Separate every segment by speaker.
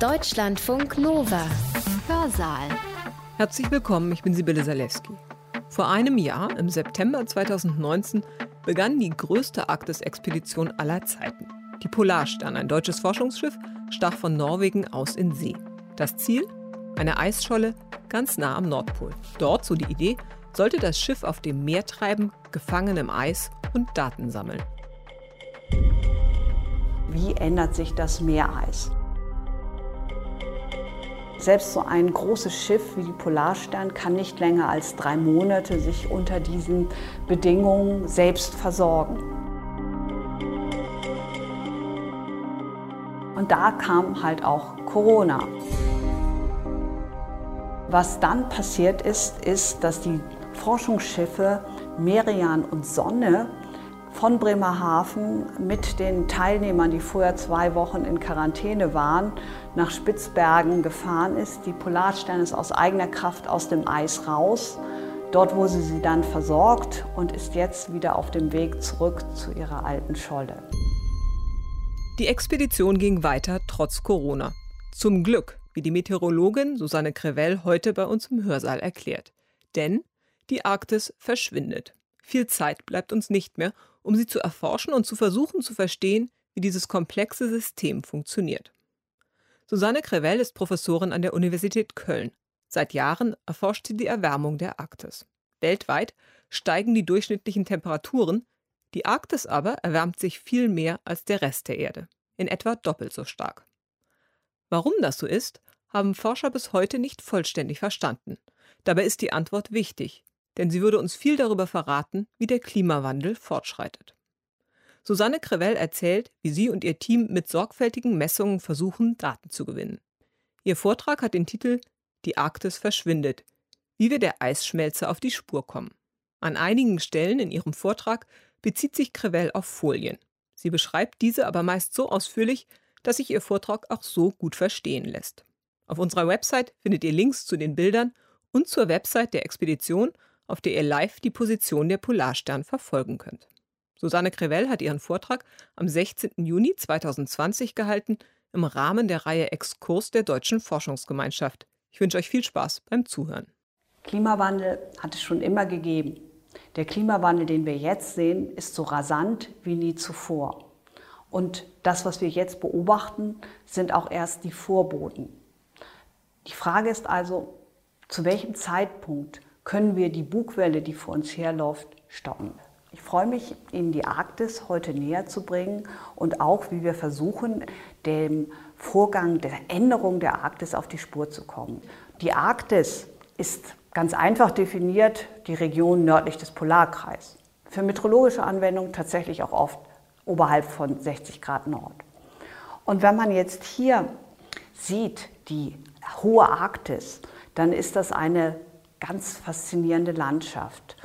Speaker 1: Deutschlandfunk Nova. Hörsaal.
Speaker 2: Herzlich willkommen, ich bin Sibylle Salewski. Vor einem Jahr, im September 2019, begann die größte Arktis-Expedition aller Zeiten. Die Polarstern, ein deutsches Forschungsschiff, stach von Norwegen aus in See. Das Ziel? Eine Eisscholle ganz nah am Nordpol. Dort, so die Idee, sollte das Schiff auf dem Meer treiben, gefangen im Eis und Daten sammeln.
Speaker 3: Wie ändert sich das Meereis? Selbst so ein großes Schiff wie die Polarstern kann nicht länger als drei Monate sich unter diesen Bedingungen selbst versorgen. Und da kam halt auch Corona. Was dann passiert ist, ist, dass die Forschungsschiffe Merian und Sonne von Bremerhaven mit den Teilnehmern, die vorher zwei Wochen in Quarantäne waren, nach Spitzbergen gefahren ist. Die Polarstern ist aus eigener Kraft aus dem Eis raus. Dort wurde sie dann versorgt und ist jetzt wieder auf dem Weg zurück zu ihrer alten Scholle.
Speaker 2: Die Expedition ging weiter trotz Corona. Zum Glück, wie die Meteorologin Susanne Crevell heute bei uns im Hörsaal erklärt. Denn die Arktis verschwindet. Viel Zeit bleibt uns nicht mehr, um sie zu erforschen und zu versuchen zu verstehen, wie dieses komplexe System funktioniert. Susanne Crevell ist Professorin an der Universität Köln. Seit Jahren erforscht sie die Erwärmung der Arktis. Weltweit steigen die durchschnittlichen Temperaturen, die Arktis aber erwärmt sich viel mehr als der Rest der Erde, in etwa doppelt so stark. Warum das so ist, haben Forscher bis heute nicht vollständig verstanden. Dabei ist die Antwort wichtig, denn sie würde uns viel darüber verraten, wie der Klimawandel fortschreitet. Susanne Crevell erzählt, wie sie und ihr Team mit sorgfältigen Messungen versuchen, Daten zu gewinnen. Ihr Vortrag hat den Titel Die Arktis verschwindet, wie wir der Eisschmelze auf die Spur kommen. An einigen Stellen in ihrem Vortrag bezieht sich Crevell auf Folien. Sie beschreibt diese aber meist so ausführlich, dass sich ihr Vortrag auch so gut verstehen lässt. Auf unserer Website findet ihr Links zu den Bildern und zur Website der Expedition auf der ihr live die Position der Polarstern verfolgen könnt. Susanne Crevell hat ihren Vortrag am 16. Juni 2020 gehalten im Rahmen der Reihe Exkurs der Deutschen Forschungsgemeinschaft. Ich wünsche euch viel Spaß beim Zuhören.
Speaker 3: Klimawandel hat es schon immer gegeben. Der Klimawandel, den wir jetzt sehen, ist so rasant wie nie zuvor. Und das, was wir jetzt beobachten, sind auch erst die Vorboten. Die Frage ist also, zu welchem Zeitpunkt können wir die Bugwelle, die vor uns herläuft, stoppen. Ich freue mich, Ihnen die Arktis heute näher zu bringen und auch, wie wir versuchen, dem Vorgang der Änderung der Arktis auf die Spur zu kommen. Die Arktis ist ganz einfach definiert die Region nördlich des Polarkreises. Für meteorologische Anwendungen tatsächlich auch oft oberhalb von 60 Grad Nord. Und wenn man jetzt hier sieht, die hohe Arktis, dann ist das eine ganz faszinierende Landschaft.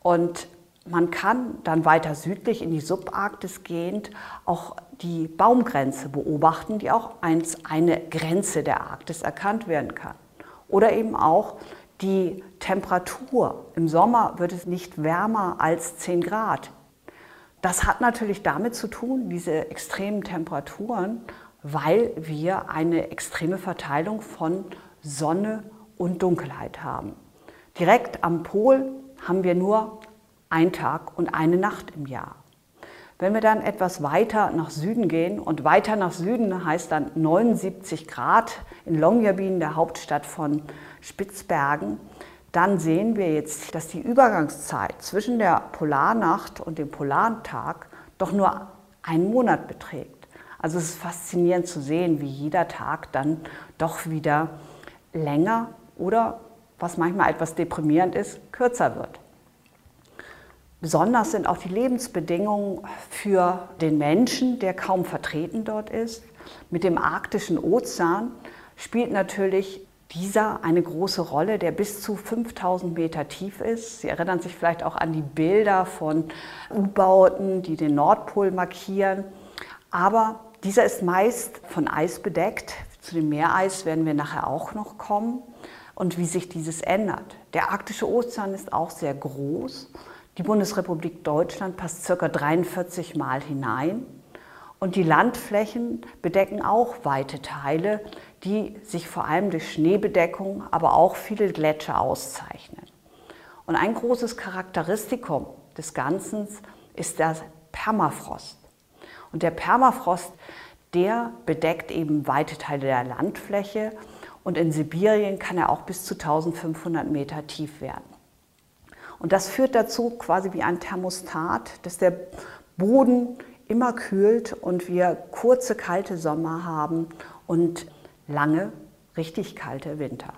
Speaker 3: Und man kann dann weiter südlich in die Subarktis gehend auch die Baumgrenze beobachten, die auch als eine Grenze der Arktis erkannt werden kann. Oder eben auch die Temperatur. Im Sommer wird es nicht wärmer als 10 Grad. Das hat natürlich damit zu tun, diese extremen Temperaturen, weil wir eine extreme Verteilung von Sonne und Dunkelheit haben. Direkt am Pol haben wir nur einen Tag und eine Nacht im Jahr. Wenn wir dann etwas weiter nach Süden gehen und weiter nach Süden heißt dann 79 Grad in Longyearbyen, der Hauptstadt von Spitzbergen, dann sehen wir jetzt, dass die Übergangszeit zwischen der Polarnacht und dem Polartag doch nur einen Monat beträgt. Also es ist faszinierend zu sehen, wie jeder Tag dann doch wieder länger oder was manchmal etwas deprimierend ist, kürzer wird. Besonders sind auch die Lebensbedingungen für den Menschen, der kaum vertreten dort ist. Mit dem arktischen Ozean spielt natürlich dieser eine große Rolle, der bis zu 5000 Meter tief ist. Sie erinnern sich vielleicht auch an die Bilder von U-Bauten, die den Nordpol markieren. Aber dieser ist meist von Eis bedeckt. Zu dem Meereis werden wir nachher auch noch kommen und wie sich dieses ändert. Der arktische Ozean ist auch sehr groß. Die Bundesrepublik Deutschland passt ca. 43 Mal hinein. Und die Landflächen bedecken auch weite Teile, die sich vor allem durch Schneebedeckung, aber auch viele Gletscher auszeichnen. Und ein großes Charakteristikum des Ganzen ist der Permafrost. Und der Permafrost, der bedeckt eben weite Teile der Landfläche und in Sibirien kann er auch bis zu 1500 Meter tief werden. Und das führt dazu, quasi wie ein Thermostat, dass der Boden immer kühlt und wir kurze kalte Sommer haben und lange richtig kalte Winter.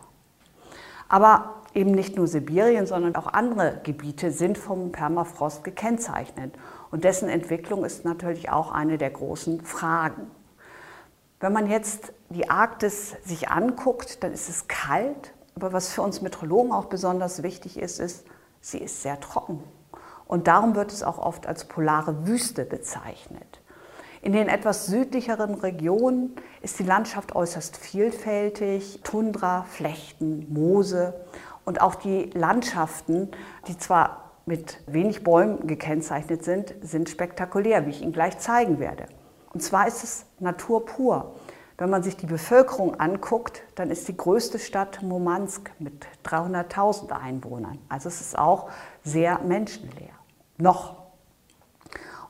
Speaker 3: Aber eben nicht nur Sibirien, sondern auch andere Gebiete sind vom Permafrost gekennzeichnet. Und dessen Entwicklung ist natürlich auch eine der großen Fragen. Wenn man jetzt die Arktis sich anguckt, dann ist es kalt. Aber was für uns Meteorologen auch besonders wichtig ist, ist, sie ist sehr trocken. Und darum wird es auch oft als polare Wüste bezeichnet. In den etwas südlicheren Regionen ist die Landschaft äußerst vielfältig. Tundra, Flechten, Moose und auch die Landschaften, die zwar mit wenig Bäumen gekennzeichnet sind, sind spektakulär, wie ich Ihnen gleich zeigen werde. Und zwar ist es Natur pur. Wenn man sich die Bevölkerung anguckt, dann ist die größte Stadt Murmansk mit 300.000 Einwohnern. Also es ist auch sehr menschenleer. Noch.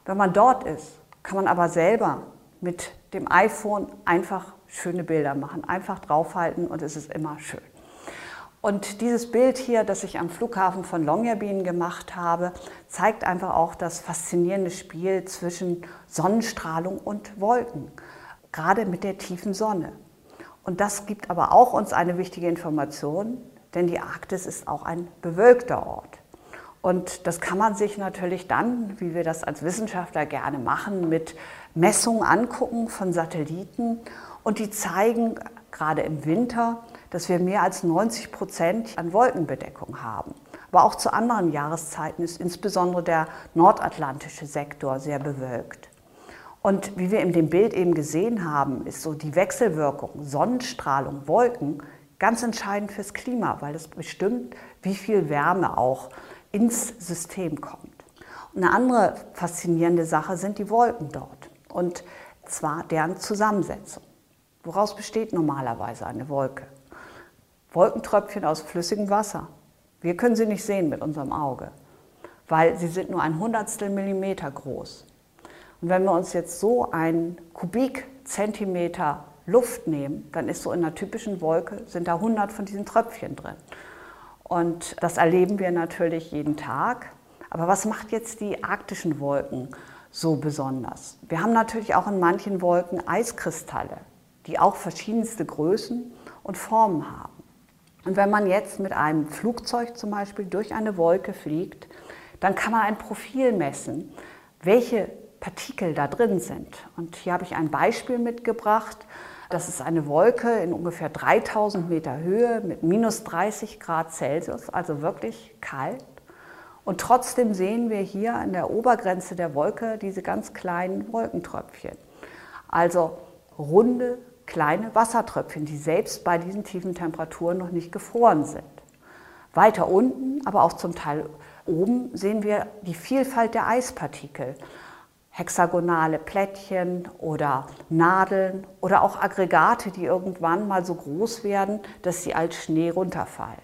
Speaker 3: Wenn man dort ist, kann man aber selber mit dem iPhone einfach schöne Bilder machen, einfach draufhalten und es ist immer schön. Und dieses Bild hier, das ich am Flughafen von Longyearbyen gemacht habe, zeigt einfach auch das faszinierende Spiel zwischen Sonnenstrahlung und Wolken, gerade mit der tiefen Sonne. Und das gibt aber auch uns eine wichtige Information, denn die Arktis ist auch ein bewölkter Ort. Und das kann man sich natürlich dann, wie wir das als Wissenschaftler gerne machen, mit Messungen angucken von Satelliten. Und die zeigen gerade im Winter, dass wir mehr als 90 Prozent an Wolkenbedeckung haben. Aber auch zu anderen Jahreszeiten ist insbesondere der nordatlantische Sektor sehr bewölkt. Und wie wir in dem Bild eben gesehen haben, ist so die Wechselwirkung Sonnenstrahlung, Wolken ganz entscheidend fürs Klima, weil es bestimmt, wie viel Wärme auch ins System kommt. Und eine andere faszinierende Sache sind die Wolken dort und zwar deren Zusammensetzung. Woraus besteht normalerweise eine Wolke? Wolkentröpfchen aus flüssigem Wasser. Wir können sie nicht sehen mit unserem Auge, weil sie sind nur ein Hundertstel Millimeter groß. Und wenn wir uns jetzt so einen Kubikzentimeter Luft nehmen, dann ist so in einer typischen Wolke, sind da 100 von diesen Tröpfchen drin. Und das erleben wir natürlich jeden Tag. Aber was macht jetzt die arktischen Wolken so besonders? Wir haben natürlich auch in manchen Wolken Eiskristalle, die auch verschiedenste Größen und Formen haben. Und wenn man jetzt mit einem Flugzeug zum Beispiel durch eine Wolke fliegt, dann kann man ein Profil messen, welche Partikel da drin sind. Und hier habe ich ein Beispiel mitgebracht. Das ist eine Wolke in ungefähr 3000 Meter Höhe mit minus 30 Grad Celsius, also wirklich kalt. Und trotzdem sehen wir hier an der Obergrenze der Wolke diese ganz kleinen Wolkentröpfchen. Also runde, kleine Wassertröpfchen, die selbst bei diesen tiefen Temperaturen noch nicht gefroren sind. Weiter unten, aber auch zum Teil oben, sehen wir die Vielfalt der Eispartikel hexagonale Plättchen oder Nadeln oder auch Aggregate, die irgendwann mal so groß werden, dass sie als Schnee runterfallen.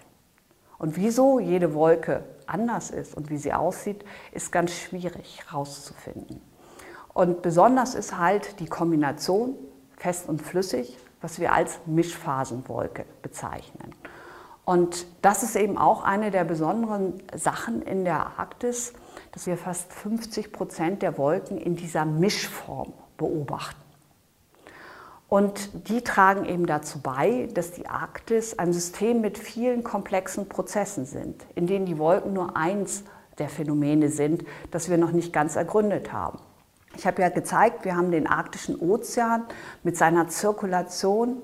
Speaker 3: Und wieso jede Wolke anders ist und wie sie aussieht, ist ganz schwierig herauszufinden. Und besonders ist halt die Kombination fest und flüssig, was wir als Mischphasenwolke bezeichnen. Und das ist eben auch eine der besonderen Sachen in der Arktis, dass wir fast 50 Prozent der Wolken in dieser Mischform beobachten. Und die tragen eben dazu bei, dass die Arktis ein System mit vielen komplexen Prozessen sind, in denen die Wolken nur eins der Phänomene sind, das wir noch nicht ganz ergründet haben. Ich habe ja gezeigt, wir haben den arktischen Ozean mit seiner Zirkulation,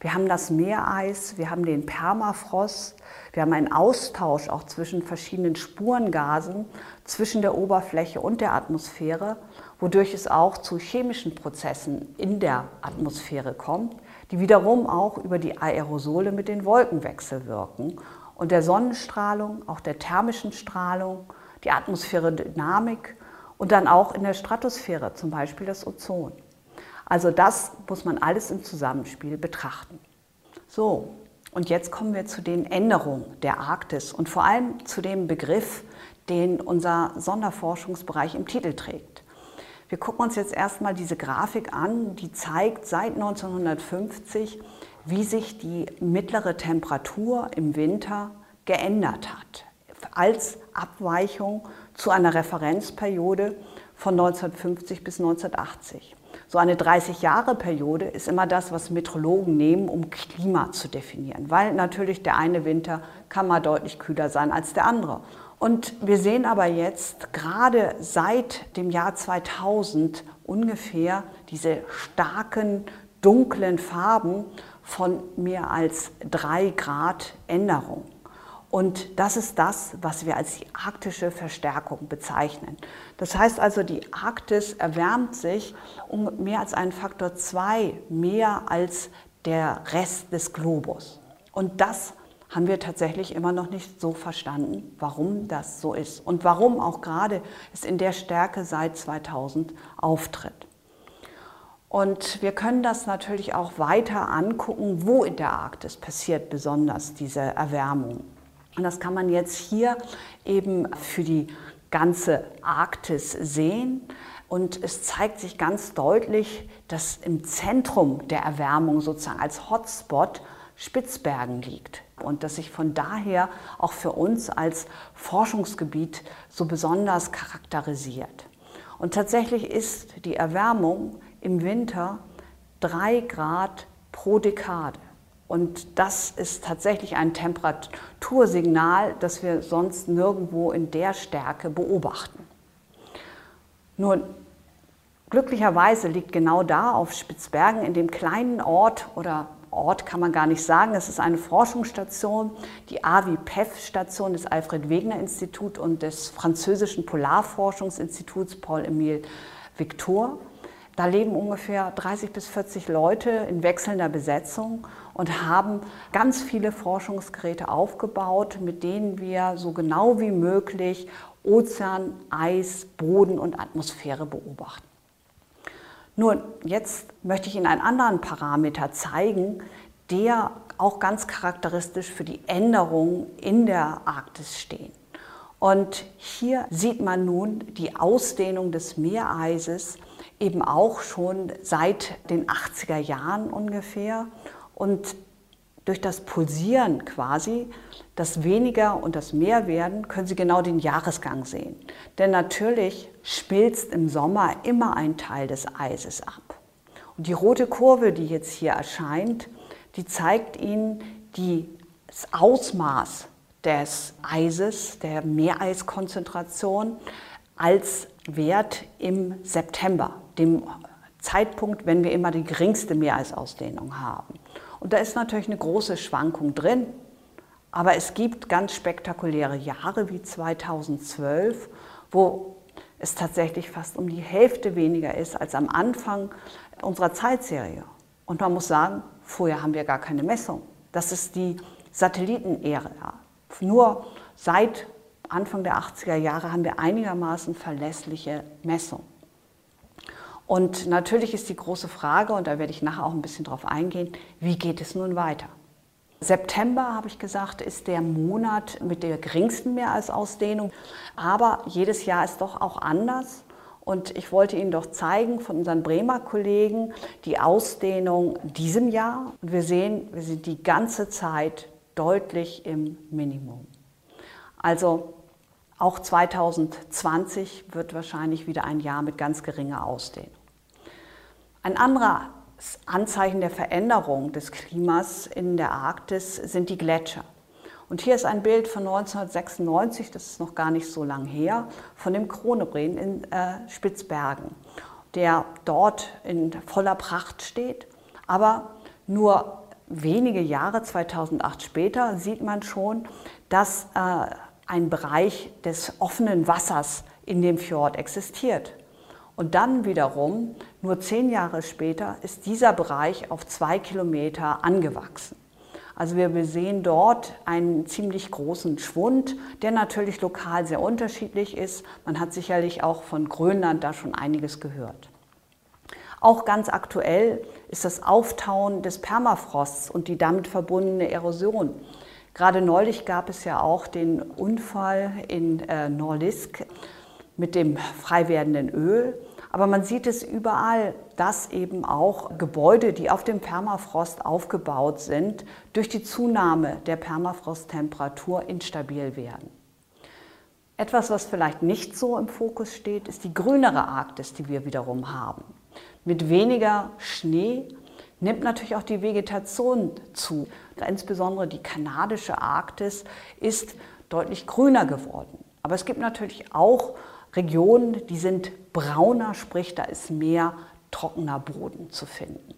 Speaker 3: wir haben das Meereis, wir haben den Permafrost, wir haben einen Austausch auch zwischen verschiedenen Spurengasen, zwischen der Oberfläche und der Atmosphäre, wodurch es auch zu chemischen Prozessen in der Atmosphäre kommt, die wiederum auch über die Aerosole mit den Wolken wechselwirken. Und der Sonnenstrahlung, auch der thermischen Strahlung, die Atmosphäre-Dynamik und dann auch in der Stratosphäre, zum Beispiel das Ozon. Also das muss man alles im Zusammenspiel betrachten. So, und jetzt kommen wir zu den Änderungen der Arktis und vor allem zu dem Begriff, den unser Sonderforschungsbereich im Titel trägt. Wir gucken uns jetzt erstmal diese Grafik an, die zeigt seit 1950, wie sich die mittlere Temperatur im Winter geändert hat, als Abweichung zu einer Referenzperiode von 1950 bis 1980. So eine 30-Jahre-Periode ist immer das, was Meteorologen nehmen, um Klima zu definieren, weil natürlich der eine Winter kann mal deutlich kühler sein als der andere. Und wir sehen aber jetzt gerade seit dem Jahr 2000 ungefähr diese starken dunklen Farben von mehr als drei Grad Änderung. Und das ist das, was wir als die arktische Verstärkung bezeichnen. Das heißt also, die Arktis erwärmt sich um mehr als einen Faktor zwei mehr als der Rest des Globus. Und das haben wir tatsächlich immer noch nicht so verstanden, warum das so ist und warum auch gerade es in der Stärke seit 2000 auftritt. Und wir können das natürlich auch weiter angucken, wo in der Arktis passiert besonders diese Erwärmung. Und das kann man jetzt hier eben für die ganze Arktis sehen. Und es zeigt sich ganz deutlich, dass im Zentrum der Erwärmung sozusagen als Hotspot Spitzbergen liegt und dass sich von daher auch für uns als Forschungsgebiet so besonders charakterisiert. Und tatsächlich ist die Erwärmung im Winter drei Grad pro Dekade. Und das ist tatsächlich ein Temperatursignal, das wir sonst nirgendwo in der Stärke beobachten. Nun, glücklicherweise liegt genau da auf Spitzbergen, in dem kleinen Ort oder Ort kann man gar nicht sagen, es ist eine Forschungsstation, die AVI-PEF-Station des Alfred-Wegener-Instituts und des französischen Polarforschungsinstituts Paul-Émile Victor. Da leben ungefähr 30 bis 40 Leute in wechselnder Besetzung und haben ganz viele Forschungsgeräte aufgebaut, mit denen wir so genau wie möglich Ozean, Eis, Boden und Atmosphäre beobachten. Nun, jetzt möchte ich Ihnen einen anderen Parameter zeigen, der auch ganz charakteristisch für die Änderungen in der Arktis stehen. Und hier sieht man nun die Ausdehnung des Meereises eben auch schon seit den 80er Jahren ungefähr. Und durch das Pulsieren quasi, das weniger und das mehr werden, können Sie genau den Jahresgang sehen. Denn natürlich schmilzt im Sommer immer ein Teil des Eises ab. Und die rote Kurve, die jetzt hier erscheint, die zeigt Ihnen das Ausmaß des Eises, der Meereiskonzentration als Wert im September, dem Zeitpunkt, wenn wir immer die geringste Meereisausdehnung haben. Und da ist natürlich eine große Schwankung drin. Aber es gibt ganz spektakuläre Jahre wie 2012, wo es tatsächlich fast um die Hälfte weniger ist als am Anfang unserer Zeitserie. Und man muss sagen, vorher haben wir gar keine Messung. Das ist die Satellitenära. Nur seit Anfang der 80er Jahre haben wir einigermaßen verlässliche Messungen. Und natürlich ist die große Frage, und da werde ich nachher auch ein bisschen drauf eingehen, wie geht es nun weiter? September, habe ich gesagt, ist der Monat mit der geringsten Meereisausdehnung. Aber jedes Jahr ist doch auch anders. Und ich wollte Ihnen doch zeigen von unseren Bremer Kollegen die Ausdehnung diesem Jahr. Und wir sehen, wir sind die ganze Zeit deutlich im Minimum. Also auch 2020 wird wahrscheinlich wieder ein Jahr mit ganz geringer Ausdehnung. Ein anderes Anzeichen der Veränderung des Klimas in der Arktis sind die Gletscher. Und hier ist ein Bild von 1996, das ist noch gar nicht so lang her, von dem Kronebreen in äh, Spitzbergen, der dort in voller Pracht steht. Aber nur wenige Jahre, 2008 später, sieht man schon, dass äh, ein Bereich des offenen Wassers in dem Fjord existiert. Und dann wiederum, nur zehn Jahre später, ist dieser Bereich auf zwei Kilometer angewachsen. Also wir sehen dort einen ziemlich großen Schwund, der natürlich lokal sehr unterschiedlich ist. Man hat sicherlich auch von Grönland da schon einiges gehört. Auch ganz aktuell ist das Auftauen des Permafrosts und die damit verbundene Erosion. Gerade neulich gab es ja auch den Unfall in äh, Norlisk mit dem frei werdenden Öl. Aber man sieht es überall, dass eben auch Gebäude, die auf dem Permafrost aufgebaut sind, durch die Zunahme der Permafrosttemperatur instabil werden. Etwas, was vielleicht nicht so im Fokus steht, ist die grünere Arktis, die wir wiederum haben. Mit weniger Schnee nimmt natürlich auch die Vegetation zu. Insbesondere die kanadische Arktis ist deutlich grüner geworden. Aber es gibt natürlich auch Regionen, die sind brauner, sprich da ist mehr trockener Boden zu finden.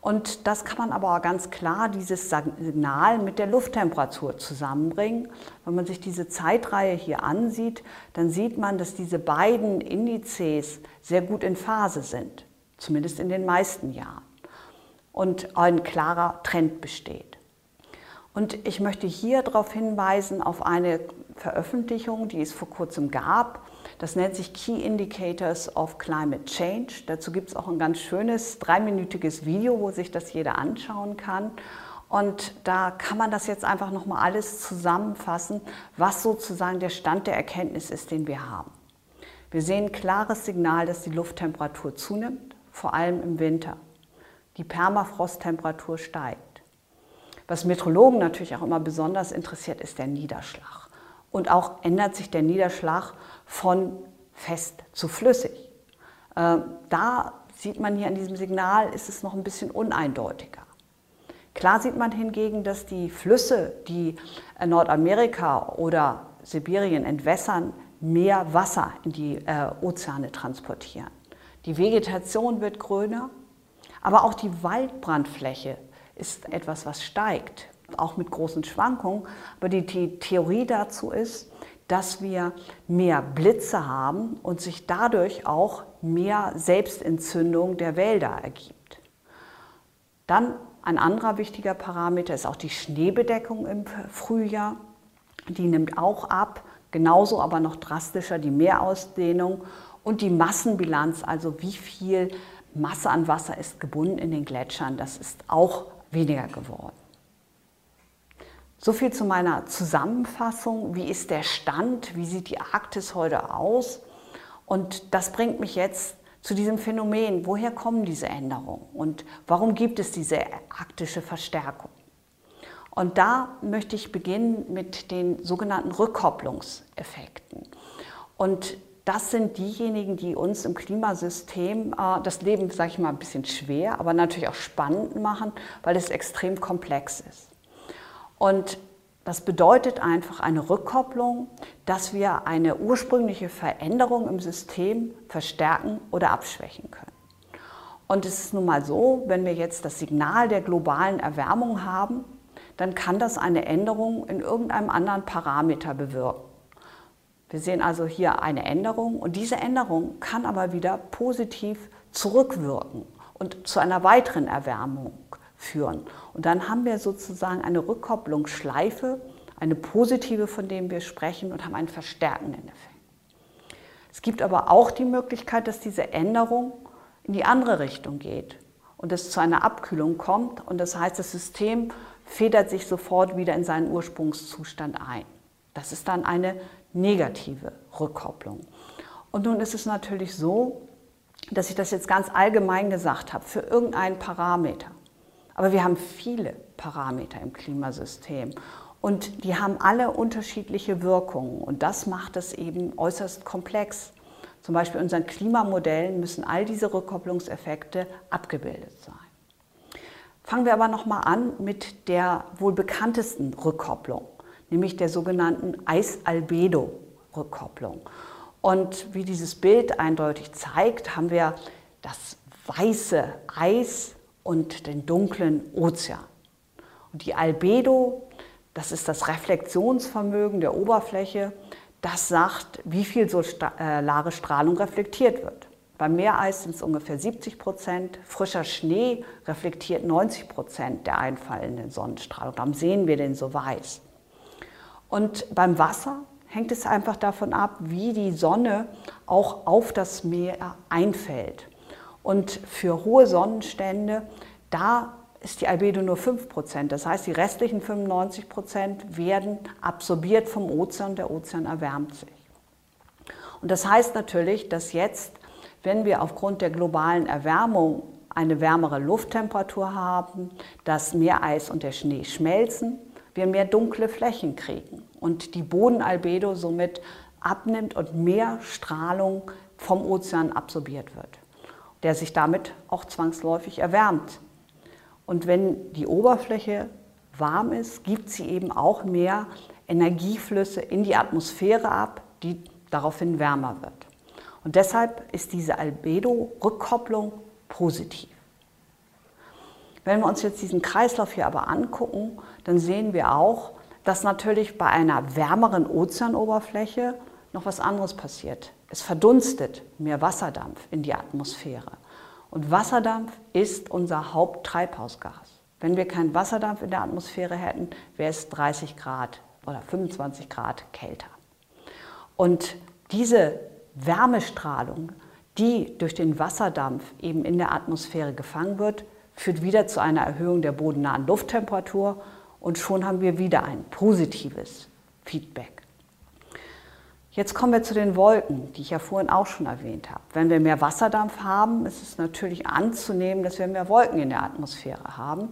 Speaker 3: Und das kann man aber ganz klar, dieses Signal mit der Lufttemperatur zusammenbringen. Wenn man sich diese Zeitreihe hier ansieht, dann sieht man, dass diese beiden Indizes sehr gut in Phase sind, zumindest in den meisten Jahren. Und ein klarer Trend besteht. Und ich möchte hier darauf hinweisen, auf eine Veröffentlichung, die es vor kurzem gab, das nennt sich Key Indicators of Climate Change. Dazu gibt es auch ein ganz schönes dreiminütiges Video, wo sich das jeder anschauen kann. Und da kann man das jetzt einfach nochmal alles zusammenfassen, was sozusagen der Stand der Erkenntnis ist, den wir haben. Wir sehen ein klares Signal, dass die Lufttemperatur zunimmt, vor allem im Winter. Die Permafrosttemperatur steigt. Was Meteorologen natürlich auch immer besonders interessiert, ist der Niederschlag. Und auch ändert sich der Niederschlag von fest zu flüssig. Äh, da sieht man hier an diesem Signal, ist es noch ein bisschen uneindeutiger. Klar sieht man hingegen, dass die Flüsse, die Nordamerika oder Sibirien entwässern, mehr Wasser in die äh, Ozeane transportieren. Die Vegetation wird grüner, aber auch die Waldbrandfläche ist etwas, was steigt, auch mit großen Schwankungen. Aber die, die Theorie dazu ist, dass wir mehr Blitze haben und sich dadurch auch mehr Selbstentzündung der Wälder ergibt. Dann ein anderer wichtiger Parameter ist auch die Schneebedeckung im Frühjahr. Die nimmt auch ab, genauso aber noch drastischer die Meerausdehnung und die Massenbilanz, also wie viel Masse an Wasser ist gebunden in den Gletschern, das ist auch weniger geworden. So viel zu meiner Zusammenfassung. Wie ist der Stand? Wie sieht die Arktis heute aus? Und das bringt mich jetzt zu diesem Phänomen. Woher kommen diese Änderungen? Und warum gibt es diese arktische Verstärkung? Und da möchte ich beginnen mit den sogenannten Rückkopplungseffekten. Und das sind diejenigen, die uns im Klimasystem äh, das Leben, sage ich mal, ein bisschen schwer, aber natürlich auch spannend machen, weil es extrem komplex ist. Und das bedeutet einfach eine Rückkopplung, dass wir eine ursprüngliche Veränderung im System verstärken oder abschwächen können. Und es ist nun mal so, wenn wir jetzt das Signal der globalen Erwärmung haben, dann kann das eine Änderung in irgendeinem anderen Parameter bewirken. Wir sehen also hier eine Änderung und diese Änderung kann aber wieder positiv zurückwirken und zu einer weiteren Erwärmung führen. Und dann haben wir sozusagen eine Rückkopplungsschleife, eine positive, von der wir sprechen, und haben einen verstärkenden Effekt. Es gibt aber auch die Möglichkeit, dass diese Änderung in die andere Richtung geht und es zu einer Abkühlung kommt. Und das heißt, das System federt sich sofort wieder in seinen Ursprungszustand ein. Das ist dann eine negative Rückkopplung. Und nun ist es natürlich so, dass ich das jetzt ganz allgemein gesagt habe, für irgendeinen Parameter. Aber wir haben viele Parameter im Klimasystem und die haben alle unterschiedliche Wirkungen und das macht es eben äußerst komplex. Zum Beispiel in unseren Klimamodellen müssen all diese Rückkopplungseffekte abgebildet sein. Fangen wir aber nochmal an mit der wohl bekanntesten Rückkopplung, nämlich der sogenannten Eis-Albedo-Rückkopplung. Und wie dieses Bild eindeutig zeigt, haben wir das weiße Eis und den dunklen Ozean. Und die Albedo, das ist das Reflexionsvermögen der Oberfläche, das sagt, wie viel solare äh, Strahlung reflektiert wird. Beim Meereis sind es ungefähr 70 Prozent. Frischer Schnee reflektiert 90 Prozent der einfallenden Sonnenstrahlung. Darum sehen wir den so weiß. Und beim Wasser hängt es einfach davon ab, wie die Sonne auch auf das Meer einfällt. Und für hohe Sonnenstände, da ist die Albedo nur 5%. Das heißt, die restlichen 95% werden absorbiert vom Ozean, der Ozean erwärmt sich. Und das heißt natürlich, dass jetzt, wenn wir aufgrund der globalen Erwärmung eine wärmere Lufttemperatur haben, das Meereis und der Schnee schmelzen, wir mehr dunkle Flächen kriegen und die Bodenalbedo somit abnimmt und mehr Strahlung vom Ozean absorbiert wird, der sich damit auch zwangsläufig erwärmt. Und wenn die Oberfläche warm ist, gibt sie eben auch mehr Energieflüsse in die Atmosphäre ab, die daraufhin wärmer wird. Und deshalb ist diese Albedo-Rückkopplung positiv. Wenn wir uns jetzt diesen Kreislauf hier aber angucken, dann sehen wir auch, dass natürlich bei einer wärmeren Ozeanoberfläche noch was anderes passiert. Es verdunstet mehr Wasserdampf in die Atmosphäre. Und Wasserdampf ist unser Haupttreibhausgas. Wenn wir keinen Wasserdampf in der Atmosphäre hätten, wäre es 30 Grad oder 25 Grad kälter. Und diese Wärmestrahlung, die durch den Wasserdampf eben in der Atmosphäre gefangen wird, führt wieder zu einer Erhöhung der bodennahen Lufttemperatur und schon haben wir wieder ein positives Feedback. Jetzt kommen wir zu den Wolken, die ich ja vorhin auch schon erwähnt habe. Wenn wir mehr Wasserdampf haben, ist es natürlich anzunehmen, dass wir mehr Wolken in der Atmosphäre haben,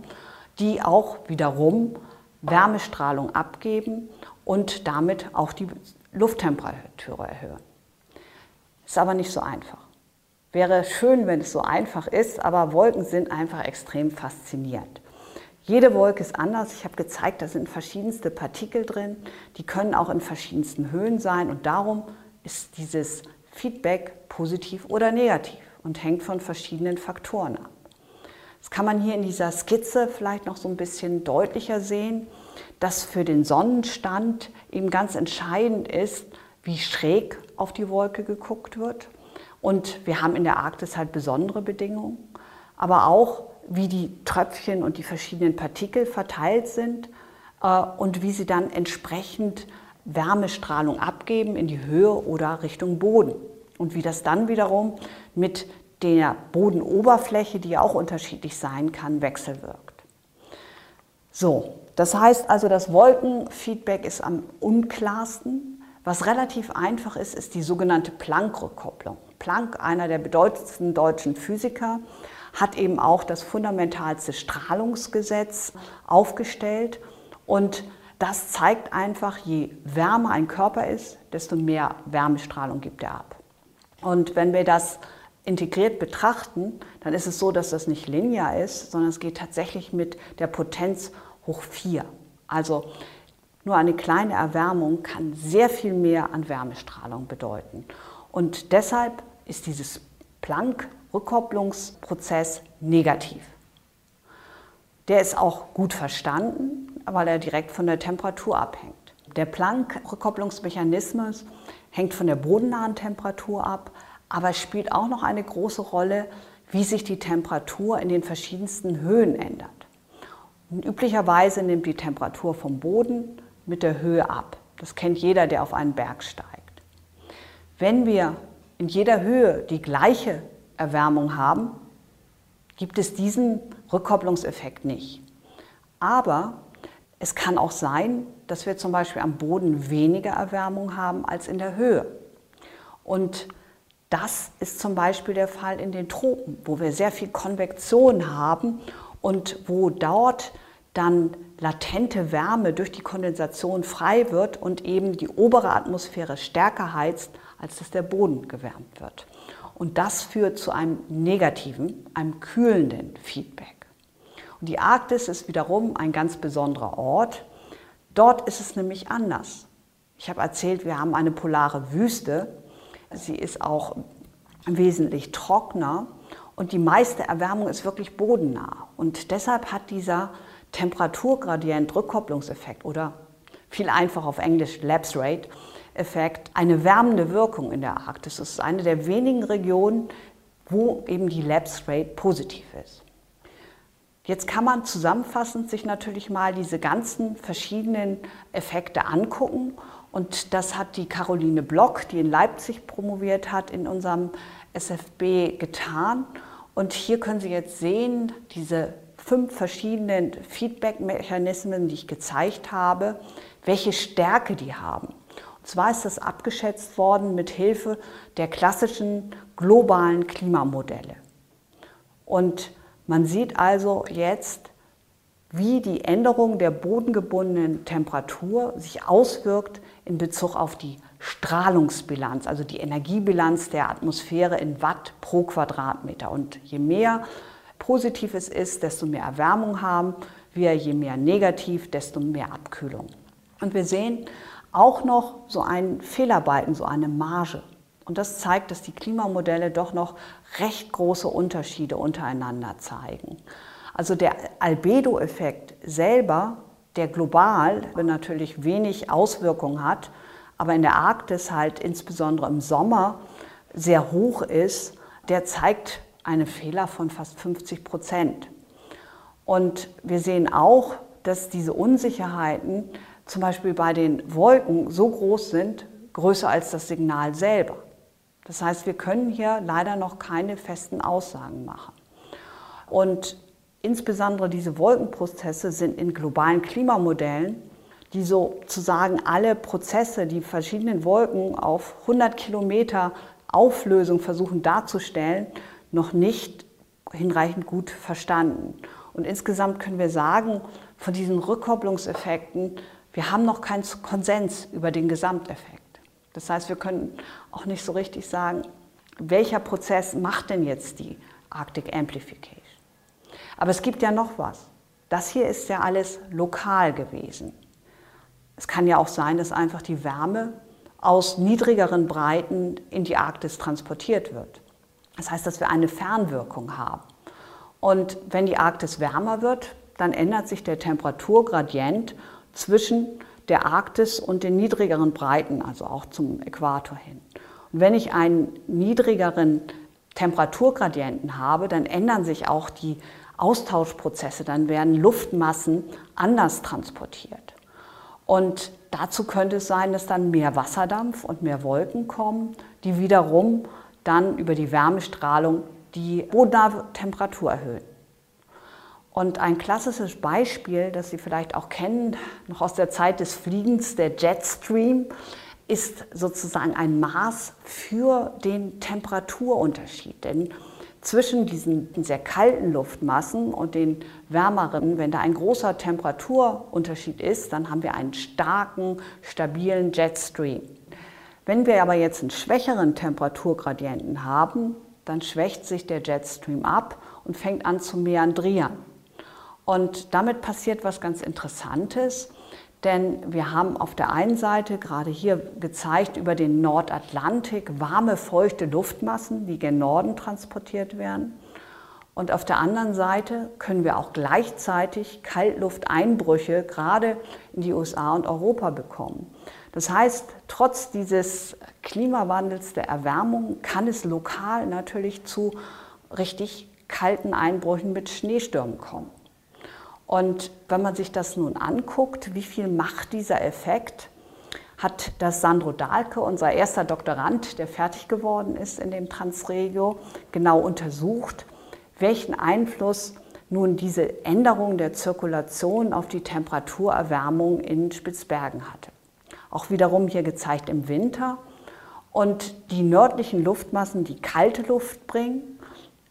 Speaker 3: die auch wiederum Wärmestrahlung abgeben und damit auch die Lufttemperatur erhöhen. Ist aber nicht so einfach. Wäre schön, wenn es so einfach ist, aber Wolken sind einfach extrem faszinierend. Jede Wolke ist anders. Ich habe gezeigt, da sind verschiedenste Partikel drin. Die können auch in verschiedensten Höhen sein. Und darum ist dieses Feedback positiv oder negativ und hängt von verschiedenen Faktoren ab. Das kann man hier in dieser Skizze vielleicht noch so ein bisschen deutlicher sehen, dass für den Sonnenstand eben ganz entscheidend ist, wie schräg auf die Wolke geguckt wird. Und wir haben in der Arktis halt besondere Bedingungen, aber auch wie die Tröpfchen und die verschiedenen Partikel verteilt sind äh, und wie sie dann entsprechend Wärmestrahlung abgeben in die Höhe oder Richtung Boden. Und wie das dann wiederum mit der Bodenoberfläche, die ja auch unterschiedlich sein kann, wechselwirkt. So, das heißt also, das Wolkenfeedback ist am unklarsten. Was relativ einfach ist, ist die sogenannte Planck-Rückkopplung. Planck, einer der bedeutendsten deutschen Physiker, hat eben auch das fundamentalste Strahlungsgesetz aufgestellt. Und das zeigt einfach, je wärmer ein Körper ist, desto mehr Wärmestrahlung gibt er ab. Und wenn wir das integriert betrachten, dann ist es so, dass das nicht linear ist, sondern es geht tatsächlich mit der Potenz hoch 4. Also nur eine kleine Erwärmung kann sehr viel mehr an Wärmestrahlung bedeuten. Und deshalb ist dieses Planck-Rückkopplungsprozess negativ. Der ist auch gut verstanden, weil er direkt von der Temperatur abhängt. Der Planck-Rückkopplungsmechanismus hängt von der bodennahen Temperatur ab, aber spielt auch noch eine große Rolle, wie sich die Temperatur in den verschiedensten Höhen ändert. Und üblicherweise nimmt die Temperatur vom Boden mit der Höhe ab. Das kennt jeder, der auf einen Berg steigt. Wenn wir in jeder Höhe die gleiche Erwärmung haben, gibt es diesen Rückkopplungseffekt nicht. Aber es kann auch sein, dass wir zum Beispiel am Boden weniger Erwärmung haben als in der Höhe. Und das ist zum Beispiel der Fall in den Tropen, wo wir sehr viel Konvektion haben und wo dort dann latente Wärme durch die Kondensation frei wird und eben die obere Atmosphäre stärker heizt, als dass der Boden gewärmt wird. Und das führt zu einem negativen, einem kühlenden Feedback. Und die Arktis ist wiederum ein ganz besonderer Ort. Dort ist es nämlich anders. Ich habe erzählt, wir haben eine polare Wüste. Sie ist auch wesentlich trockener und die meiste Erwärmung ist wirklich bodennah. Und deshalb hat dieser Temperaturgradient, Rückkopplungseffekt oder viel einfacher auf Englisch Lapse Rate Effekt eine wärmende Wirkung in der Arktis. Es ist eine der wenigen Regionen, wo eben die Lapse Rate positiv ist. Jetzt kann man zusammenfassend sich natürlich mal diese ganzen verschiedenen Effekte angucken. Und das hat die Caroline Block, die in Leipzig promoviert hat, in unserem SFB getan. Und hier können Sie jetzt sehen, diese fünf verschiedenen Feedback-Mechanismen, die ich gezeigt habe, welche Stärke die haben. Zwar ist das abgeschätzt worden mit Hilfe der klassischen globalen Klimamodelle. Und man sieht also jetzt, wie die Änderung der bodengebundenen Temperatur sich auswirkt in Bezug auf die Strahlungsbilanz, also die Energiebilanz der Atmosphäre in Watt pro Quadratmeter. Und je mehr positiv es ist, desto mehr Erwärmung haben wir, je mehr negativ, desto mehr Abkühlung. Und wir sehen auch noch so einen Fehlerbalken, so eine Marge. Und das zeigt, dass die Klimamodelle doch noch recht große Unterschiede untereinander zeigen. Also der Albedo-Effekt selber, der global natürlich wenig Auswirkungen hat, aber in der Arktis halt insbesondere im Sommer sehr hoch ist, der zeigt einen Fehler von fast 50 Prozent. Und wir sehen auch, dass diese Unsicherheiten zum Beispiel bei den Wolken so groß sind, größer als das Signal selber. Das heißt, wir können hier leider noch keine festen Aussagen machen. Und insbesondere diese Wolkenprozesse sind in globalen Klimamodellen, die sozusagen alle Prozesse, die verschiedenen Wolken auf 100 Kilometer Auflösung versuchen darzustellen, noch nicht hinreichend gut verstanden. Und insgesamt können wir sagen, von diesen Rückkopplungseffekten, wir haben noch keinen Konsens über den Gesamteffekt. Das heißt, wir können auch nicht so richtig sagen, welcher Prozess macht denn jetzt die Arctic Amplification. Aber es gibt ja noch was. Das hier ist ja alles lokal gewesen. Es kann ja auch sein, dass einfach die Wärme aus niedrigeren Breiten in die Arktis transportiert wird. Das heißt, dass wir eine Fernwirkung haben. Und wenn die Arktis wärmer wird, dann ändert sich der Temperaturgradient zwischen der Arktis und den niedrigeren Breiten, also auch zum Äquator hin. Und wenn ich einen niedrigeren Temperaturgradienten habe, dann ändern sich auch die Austauschprozesse, dann werden Luftmassen anders transportiert. Und dazu könnte es sein, dass dann mehr Wasserdampf und mehr Wolken kommen, die wiederum dann über die Wärmestrahlung die bodennahe Temperatur erhöhen. Und ein klassisches Beispiel, das Sie vielleicht auch kennen, noch aus der Zeit des Fliegens, der Jetstream, ist sozusagen ein Maß für den Temperaturunterschied. Denn zwischen diesen sehr kalten Luftmassen und den wärmeren, wenn da ein großer Temperaturunterschied ist, dann haben wir einen starken, stabilen Jetstream. Wenn wir aber jetzt einen schwächeren Temperaturgradienten haben, dann schwächt sich der Jetstream ab und fängt an zu meandrieren. Und damit passiert was ganz Interessantes, denn wir haben auf der einen Seite gerade hier gezeigt über den Nordatlantik warme, feuchte Luftmassen, die gen Norden transportiert werden. Und auf der anderen Seite können wir auch gleichzeitig Kaltlufteinbrüche gerade in die USA und Europa bekommen. Das heißt, trotz dieses Klimawandels der Erwärmung kann es lokal natürlich zu richtig kalten Einbrüchen mit Schneestürmen kommen. Und wenn man sich das nun anguckt, wie viel macht dieser Effekt, hat das Sandro Dahlke, unser erster Doktorand, der fertig geworden ist in dem Transregio, genau untersucht, welchen Einfluss nun diese Änderung der Zirkulation auf die Temperaturerwärmung in Spitzbergen hatte. Auch wiederum hier gezeigt im Winter. Und die nördlichen Luftmassen, die kalte Luft bringen,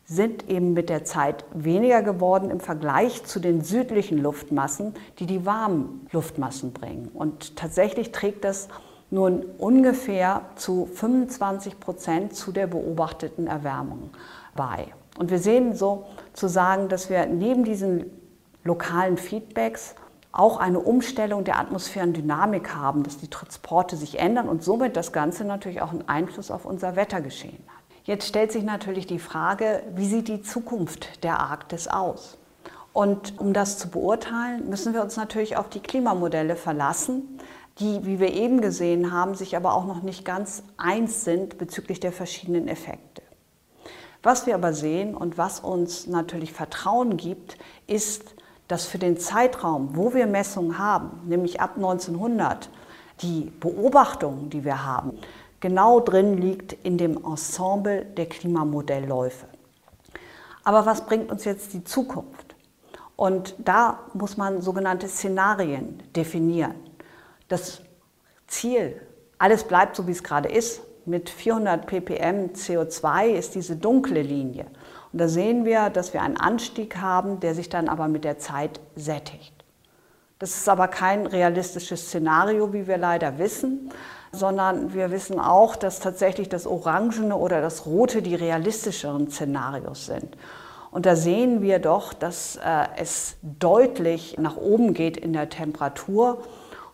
Speaker 3: sind eben mit der Zeit weniger geworden im Vergleich zu den südlichen Luftmassen, die die warmen Luftmassen bringen. Und tatsächlich trägt das nun ungefähr zu 25 Prozent zu der beobachteten Erwärmung bei. Und wir sehen sozusagen, dass wir neben diesen lokalen Feedbacks auch eine Umstellung der Atmosphärendynamik haben, dass die Transporte sich ändern und somit das Ganze natürlich auch einen Einfluss auf unser Wettergeschehen hat. Jetzt stellt sich natürlich die Frage, wie sieht die Zukunft der Arktis aus? Und um das zu beurteilen, müssen wir uns natürlich auf die Klimamodelle verlassen, die, wie wir eben gesehen haben, sich aber auch noch nicht ganz eins sind bezüglich der verschiedenen Effekte. Was wir aber sehen und was uns natürlich Vertrauen gibt, ist, dass für den Zeitraum, wo wir Messungen haben, nämlich ab 1900, die Beobachtungen, die wir haben, genau drin liegt in dem Ensemble der Klimamodellläufe. Aber was bringt uns jetzt die Zukunft? Und da muss man sogenannte Szenarien definieren. Das Ziel, alles bleibt so, wie es gerade ist. Mit 400 ppm CO2 ist diese dunkle Linie. Und da sehen wir, dass wir einen Anstieg haben, der sich dann aber mit der Zeit sättigt. Das ist aber kein realistisches Szenario, wie wir leider wissen, sondern wir wissen auch, dass tatsächlich das Orangene oder das Rote die realistischeren Szenarios sind. Und da sehen wir doch, dass äh, es deutlich nach oben geht in der Temperatur.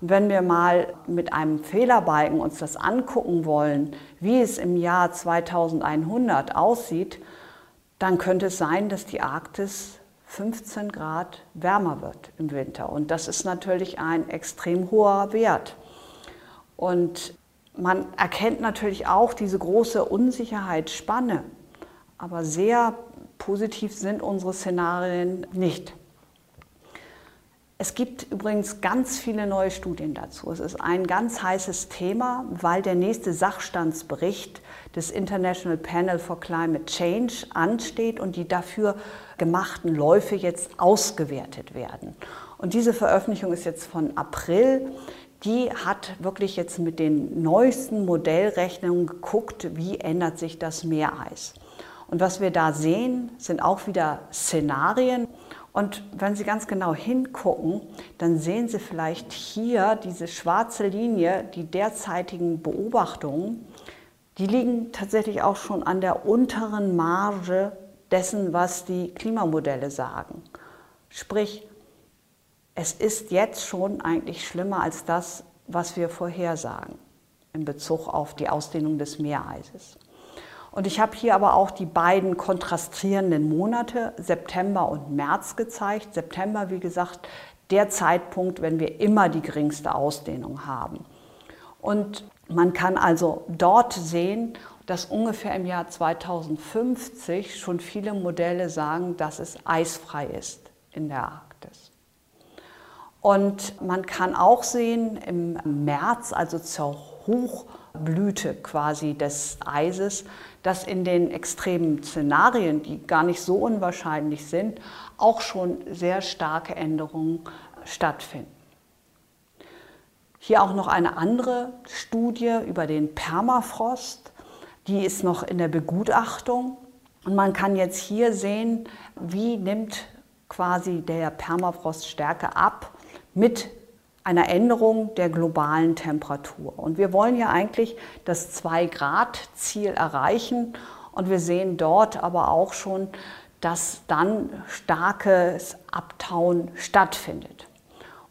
Speaker 3: Und wenn wir mal mit einem Fehlerbalken uns das angucken wollen, wie es im Jahr 2100 aussieht, dann könnte es sein, dass die Arktis 15 Grad wärmer wird im Winter. Und das ist natürlich ein extrem hoher Wert. Und man erkennt natürlich auch diese große Unsicherheitsspanne. Aber sehr positiv sind unsere Szenarien nicht. Es gibt übrigens ganz viele neue Studien dazu. Es ist ein ganz heißes Thema, weil der nächste Sachstandsbericht des International Panel for Climate Change ansteht und die dafür gemachten Läufe jetzt ausgewertet werden. Und diese Veröffentlichung ist jetzt von April. Die hat wirklich jetzt mit den neuesten Modellrechnungen geguckt, wie ändert sich das Meereis. Und was wir da sehen, sind auch wieder Szenarien. Und wenn Sie ganz genau hingucken, dann sehen Sie vielleicht hier diese schwarze Linie, die derzeitigen Beobachtungen, die liegen tatsächlich auch schon an der unteren Marge dessen, was die Klimamodelle sagen. Sprich, es ist jetzt schon eigentlich schlimmer als das, was wir vorhersagen in Bezug auf die Ausdehnung des Meereises. Und ich habe hier aber auch die beiden kontrastierenden Monate, September und März, gezeigt. September, wie gesagt, der Zeitpunkt, wenn wir immer die geringste Ausdehnung haben. Und man kann also dort sehen, dass ungefähr im Jahr 2050 schon viele Modelle sagen, dass es eisfrei ist in der Arktis. Und man kann auch sehen, im März, also zur Hochblüte quasi des Eises, dass in den extremen Szenarien, die gar nicht so unwahrscheinlich sind, auch schon sehr starke Änderungen stattfinden. Hier auch noch eine andere Studie über den Permafrost. Die ist noch in der Begutachtung. Und man kann jetzt hier sehen, wie nimmt quasi der Permafrost Stärke ab mit einer Änderung der globalen Temperatur. Und wir wollen ja eigentlich das 2-Grad-Ziel erreichen. Und wir sehen dort aber auch schon, dass dann starkes Abtauen stattfindet.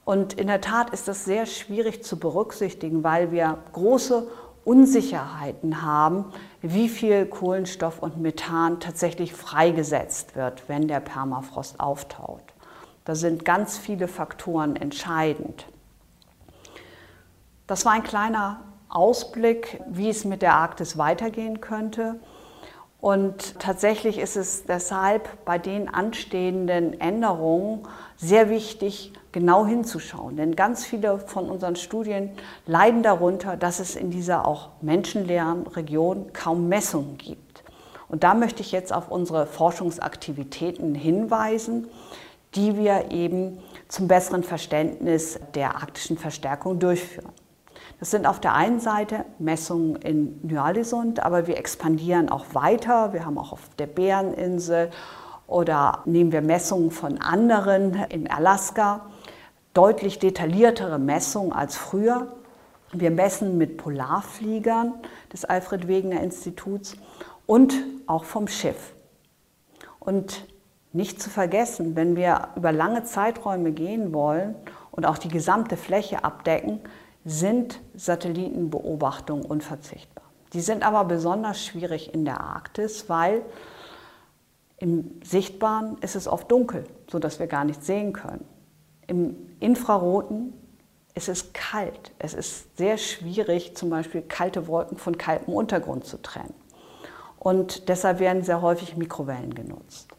Speaker 3: Und in der Tat ist das sehr schwierig zu berücksichtigen, weil wir große Unsicherheiten haben, wie viel Kohlenstoff und Methan tatsächlich freigesetzt wird, wenn der Permafrost auftaut. Da sind ganz viele Faktoren entscheidend. Das war ein kleiner Ausblick, wie es mit der Arktis weitergehen könnte. Und tatsächlich ist es deshalb bei den anstehenden Änderungen sehr wichtig, genau hinzuschauen. Denn ganz viele von unseren Studien leiden darunter, dass es in dieser auch menschenleeren Region kaum Messungen gibt. Und da möchte ich jetzt auf unsere Forschungsaktivitäten hinweisen, die wir eben zum besseren Verständnis der arktischen Verstärkung durchführen. Das sind auf der einen Seite Messungen in Nyalesund, aber wir expandieren auch weiter. Wir haben auch auf der Bäreninsel oder nehmen wir Messungen von anderen in Alaska, deutlich detailliertere Messungen als früher. Wir messen mit Polarfliegern des Alfred Wegener Instituts und auch vom Schiff. Und nicht zu vergessen, wenn wir über lange Zeiträume gehen wollen und auch die gesamte Fläche abdecken, sind Satellitenbeobachtungen unverzichtbar. Die sind aber besonders schwierig in der Arktis, weil im Sichtbaren ist es oft dunkel, sodass wir gar nichts sehen können. Im Infraroten ist es kalt. Es ist sehr schwierig, zum Beispiel kalte Wolken von kaltem Untergrund zu trennen. Und deshalb werden sehr häufig Mikrowellen genutzt.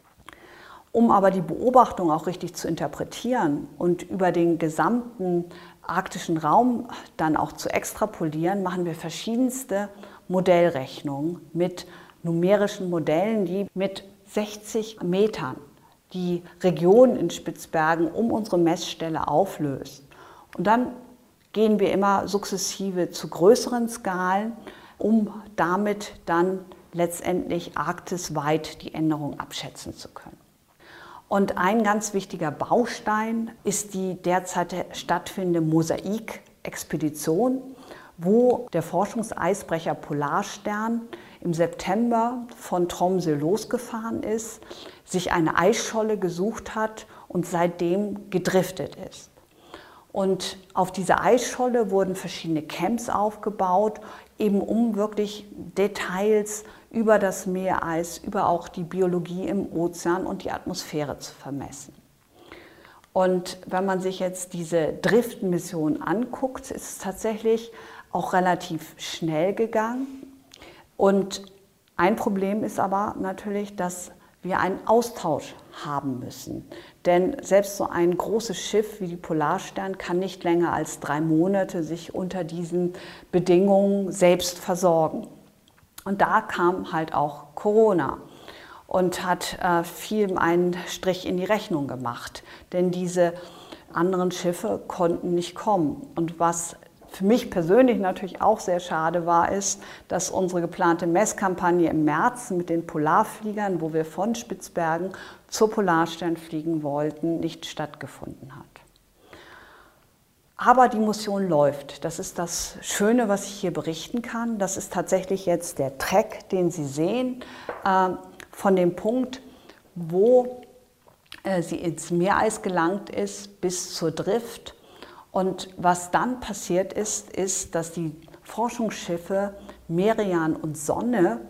Speaker 3: Um aber die Beobachtung auch richtig zu interpretieren und über den gesamten arktischen Raum dann auch zu extrapolieren, machen wir verschiedenste Modellrechnungen mit numerischen Modellen, die mit 60 Metern die Region in Spitzbergen um unsere Messstelle auflöst. Und dann gehen wir immer sukzessive zu größeren Skalen, um damit dann letztendlich arktisweit die Änderung abschätzen zu können. Und ein ganz wichtiger Baustein ist die derzeit stattfindende Mosaik-Expedition, wo der Forschungseisbrecher Polarstern im September von Tromsø losgefahren ist, sich eine Eisscholle gesucht hat und seitdem gedriftet ist. Und auf dieser Eisscholle wurden verschiedene Camps aufgebaut, eben um wirklich Details über das Meereis, über auch die Biologie im Ozean und die Atmosphäre zu vermessen. Und wenn man sich jetzt diese Driftmission anguckt, ist es tatsächlich auch relativ schnell gegangen. Und ein Problem ist aber natürlich, dass wir einen Austausch haben müssen. Denn selbst so ein großes Schiff wie die Polarstern kann nicht länger als drei Monate sich unter diesen Bedingungen selbst versorgen. Und da kam halt auch Corona und hat äh, viel einen Strich in die Rechnung gemacht. Denn diese anderen Schiffe konnten nicht kommen. Und was für mich persönlich natürlich auch sehr schade war, ist, dass unsere geplante Messkampagne im März mit den Polarfliegern, wo wir von Spitzbergen zur Polarstern fliegen wollten, nicht stattgefunden hat. Aber die Mission läuft. Das ist das Schöne, was ich hier berichten kann. Das ist tatsächlich jetzt der Track, den Sie sehen, äh, von dem Punkt, wo äh, sie ins Meereis gelangt ist, bis zur Drift und was dann passiert ist, ist, dass die Forschungsschiffe Merian und Sonne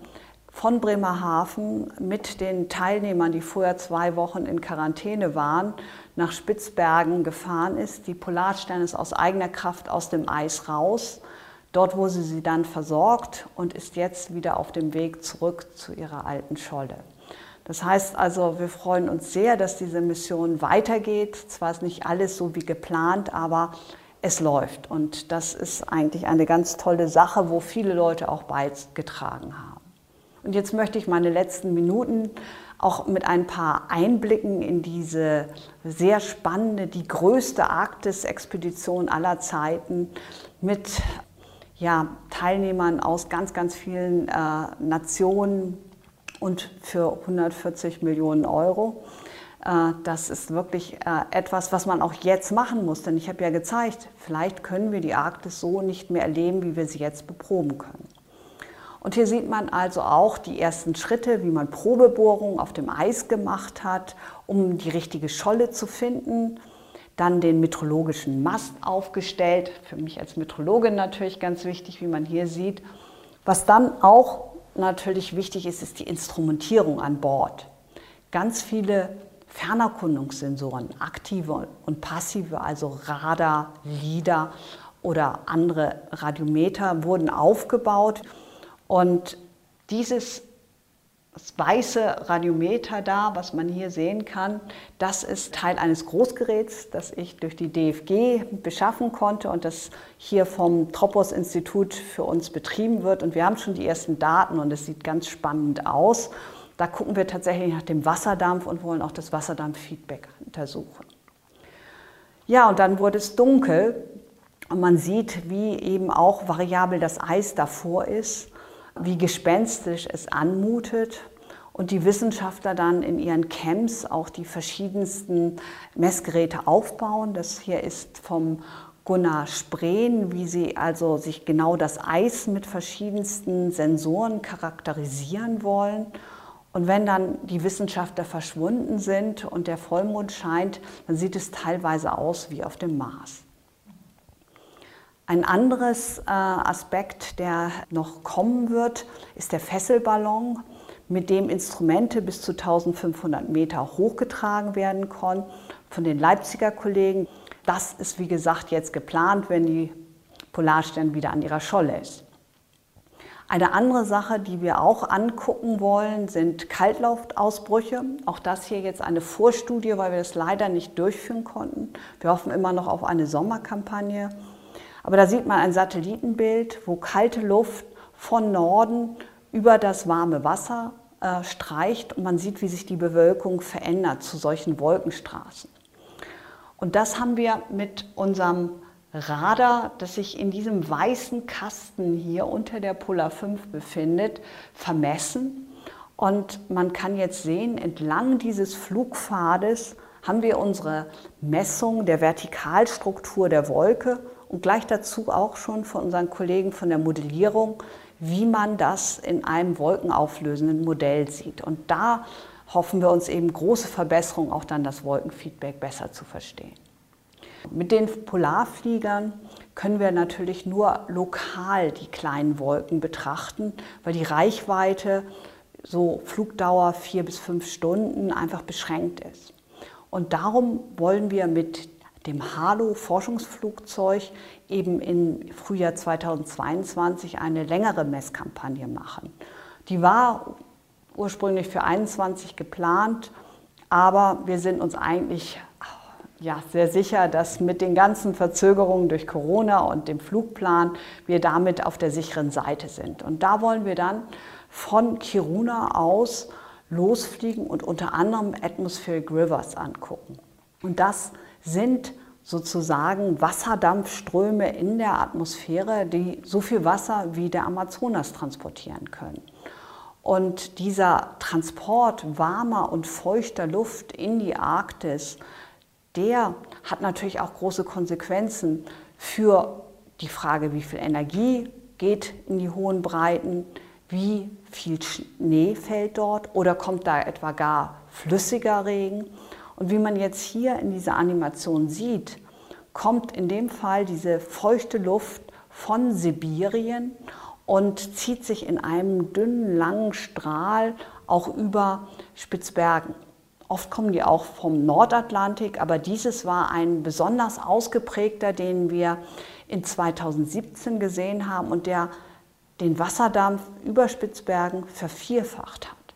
Speaker 3: von Bremerhaven mit den Teilnehmern, die vorher zwei Wochen in Quarantäne waren, nach Spitzbergen gefahren ist. Die Polarstern ist aus eigener Kraft aus dem Eis raus. Dort wurde sie dann versorgt und ist jetzt wieder auf dem Weg zurück zu ihrer alten Scholle. Das heißt also, wir freuen uns sehr, dass diese Mission weitergeht. Zwar ist nicht alles so wie geplant, aber es läuft. Und das ist eigentlich eine ganz tolle Sache, wo viele Leute auch beigetragen haben. Und jetzt möchte ich meine letzten Minuten auch mit ein paar Einblicken in diese sehr spannende, die größte Arktis-Expedition aller Zeiten mit ja, Teilnehmern aus ganz, ganz vielen äh, Nationen, und für 140 Millionen Euro. Äh, das ist wirklich äh, etwas, was man auch jetzt machen muss. Denn ich habe ja gezeigt, vielleicht können wir die Arktis so nicht mehr erleben, wie wir sie jetzt beproben können. Und hier sieht man also auch die ersten Schritte, wie man Probebohrungen auf dem Eis gemacht hat, um die richtige Scholle zu finden. Dann den meteorologischen Mast aufgestellt. Für mich als Meteorologin natürlich ganz wichtig, wie man hier sieht. Was dann auch natürlich wichtig ist, ist die Instrumentierung an Bord. Ganz viele Fernerkundungssensoren, aktive und passive, also Radar, LIDAR oder andere Radiometer wurden aufgebaut. Und dieses weiße Radiometer da, was man hier sehen kann, das ist Teil eines Großgeräts, das ich durch die DFG beschaffen konnte und das hier vom Tropos-Institut für uns betrieben wird. Und wir haben schon die ersten Daten und es sieht ganz spannend aus. Da gucken wir tatsächlich nach dem Wasserdampf und wollen auch das Wasserdampffeedback untersuchen. Ja, und dann wurde es dunkel und man sieht, wie eben auch variabel das Eis davor ist wie gespenstisch es anmutet und die Wissenschaftler dann in ihren Camps auch die verschiedensten Messgeräte aufbauen. Das hier ist vom Gunnar Spreen, wie sie also sich genau das Eis mit verschiedensten Sensoren charakterisieren wollen. Und wenn dann die Wissenschaftler verschwunden sind und der Vollmond scheint, dann sieht es teilweise aus wie auf dem Mars. Ein anderes äh, Aspekt, der noch kommen wird, ist der Fesselballon, mit dem Instrumente bis zu 1500 Meter hochgetragen werden konnten von den Leipziger Kollegen. Das ist, wie gesagt, jetzt geplant, wenn die Polarstern wieder an ihrer Scholle ist. Eine andere Sache, die wir auch angucken wollen, sind Kaltluftausbrüche. Auch das hier jetzt eine Vorstudie, weil wir das leider nicht durchführen konnten. Wir hoffen immer noch auf eine Sommerkampagne. Aber da sieht man ein Satellitenbild, wo kalte Luft von Norden über das warme Wasser äh, streicht und man sieht, wie sich die Bewölkung verändert zu solchen Wolkenstraßen. Und das haben wir mit unserem Radar, das sich in diesem weißen Kasten hier unter der Polar 5 befindet, vermessen. Und man kann jetzt sehen, entlang dieses Flugpfades haben wir unsere Messung der Vertikalstruktur der Wolke und gleich dazu auch schon von unseren Kollegen von der Modellierung, wie man das in einem wolkenauflösenden Modell sieht. Und da hoffen wir uns eben große Verbesserungen, auch dann das Wolkenfeedback besser zu verstehen. Mit den Polarfliegern können wir natürlich nur lokal die kleinen Wolken betrachten, weil die Reichweite, so Flugdauer vier bis fünf Stunden, einfach beschränkt ist. Und darum wollen wir mit dem Halo-Forschungsflugzeug eben im Frühjahr 2022 eine längere Messkampagne machen. Die war ursprünglich für 21 geplant, aber wir sind uns eigentlich ja, sehr sicher, dass mit den ganzen Verzögerungen durch Corona und dem Flugplan wir damit auf der sicheren Seite sind. Und da wollen wir dann von Kiruna aus losfliegen und unter anderem Atmospheric Rivers angucken. Und das sind sozusagen Wasserdampfströme in der Atmosphäre, die so viel Wasser wie der Amazonas transportieren können. Und dieser Transport warmer und feuchter Luft in die Arktis der hat natürlich auch große Konsequenzen für die Frage, wie viel Energie geht in die hohen Breiten, wie viel Schnee fällt dort oder kommt da etwa gar flüssiger Regen. Und wie man jetzt hier in dieser Animation sieht, kommt in dem Fall diese feuchte Luft von Sibirien und zieht sich in einem dünnen, langen Strahl auch über Spitzbergen. Oft kommen die auch vom Nordatlantik, aber dieses war ein besonders ausgeprägter, den wir in 2017 gesehen haben und der den Wasserdampf über Spitzbergen vervierfacht hat.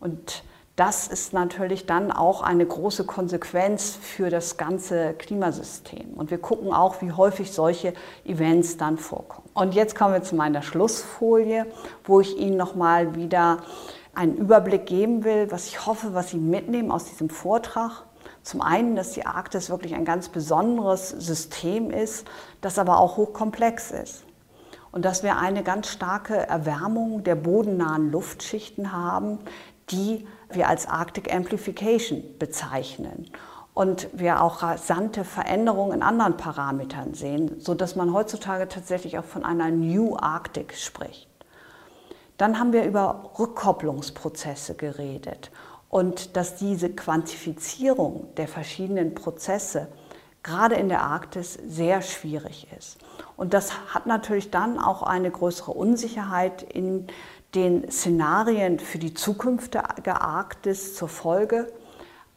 Speaker 3: Und das ist natürlich dann auch eine große Konsequenz für das ganze Klimasystem. Und wir gucken auch, wie häufig solche Events dann vorkommen. Und jetzt kommen wir zu meiner Schlussfolie, wo ich Ihnen nochmal wieder einen Überblick geben will, was ich hoffe, was Sie mitnehmen aus diesem Vortrag. Zum einen, dass die Arktis wirklich ein ganz besonderes System ist, das aber auch hochkomplex ist. Und dass wir eine ganz starke Erwärmung der bodennahen Luftschichten haben, die wir als Arctic Amplification bezeichnen. Und wir auch rasante Veränderungen in anderen Parametern sehen, sodass man heutzutage tatsächlich auch von einer New Arctic spricht. Dann haben wir über Rückkopplungsprozesse geredet und dass diese Quantifizierung der verschiedenen Prozesse gerade in der Arktis sehr schwierig ist. Und das hat natürlich dann auch eine größere Unsicherheit in den Szenarien für die zukünftige Arktis zur Folge.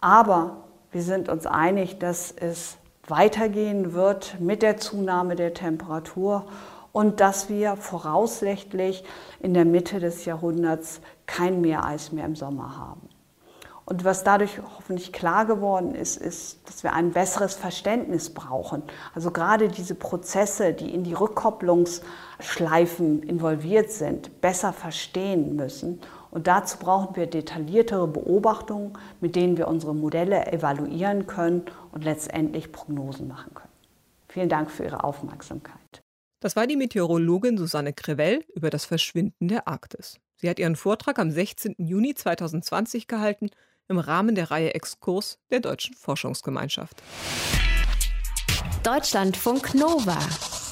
Speaker 3: Aber wir sind uns einig, dass es weitergehen wird mit der Zunahme der Temperatur und dass wir voraussichtlich in der Mitte des Jahrhunderts kein Meereis mehr im Sommer haben. Und was dadurch hoffentlich klar geworden ist, ist, dass wir ein besseres Verständnis brauchen. Also gerade diese Prozesse, die in die Rückkopplungsschleifen involviert sind, besser verstehen müssen. Und dazu brauchen wir detailliertere Beobachtungen, mit denen wir unsere Modelle evaluieren können und letztendlich Prognosen machen können. Vielen Dank für Ihre Aufmerksamkeit.
Speaker 2: Das war die Meteorologin Susanne Krevell über das Verschwinden der Arktis. Sie hat ihren Vortrag am 16. Juni 2020 gehalten im Rahmen der Reihe Exkurs der Deutschen Forschungsgemeinschaft.
Speaker 1: Deutschlandfunk Nova.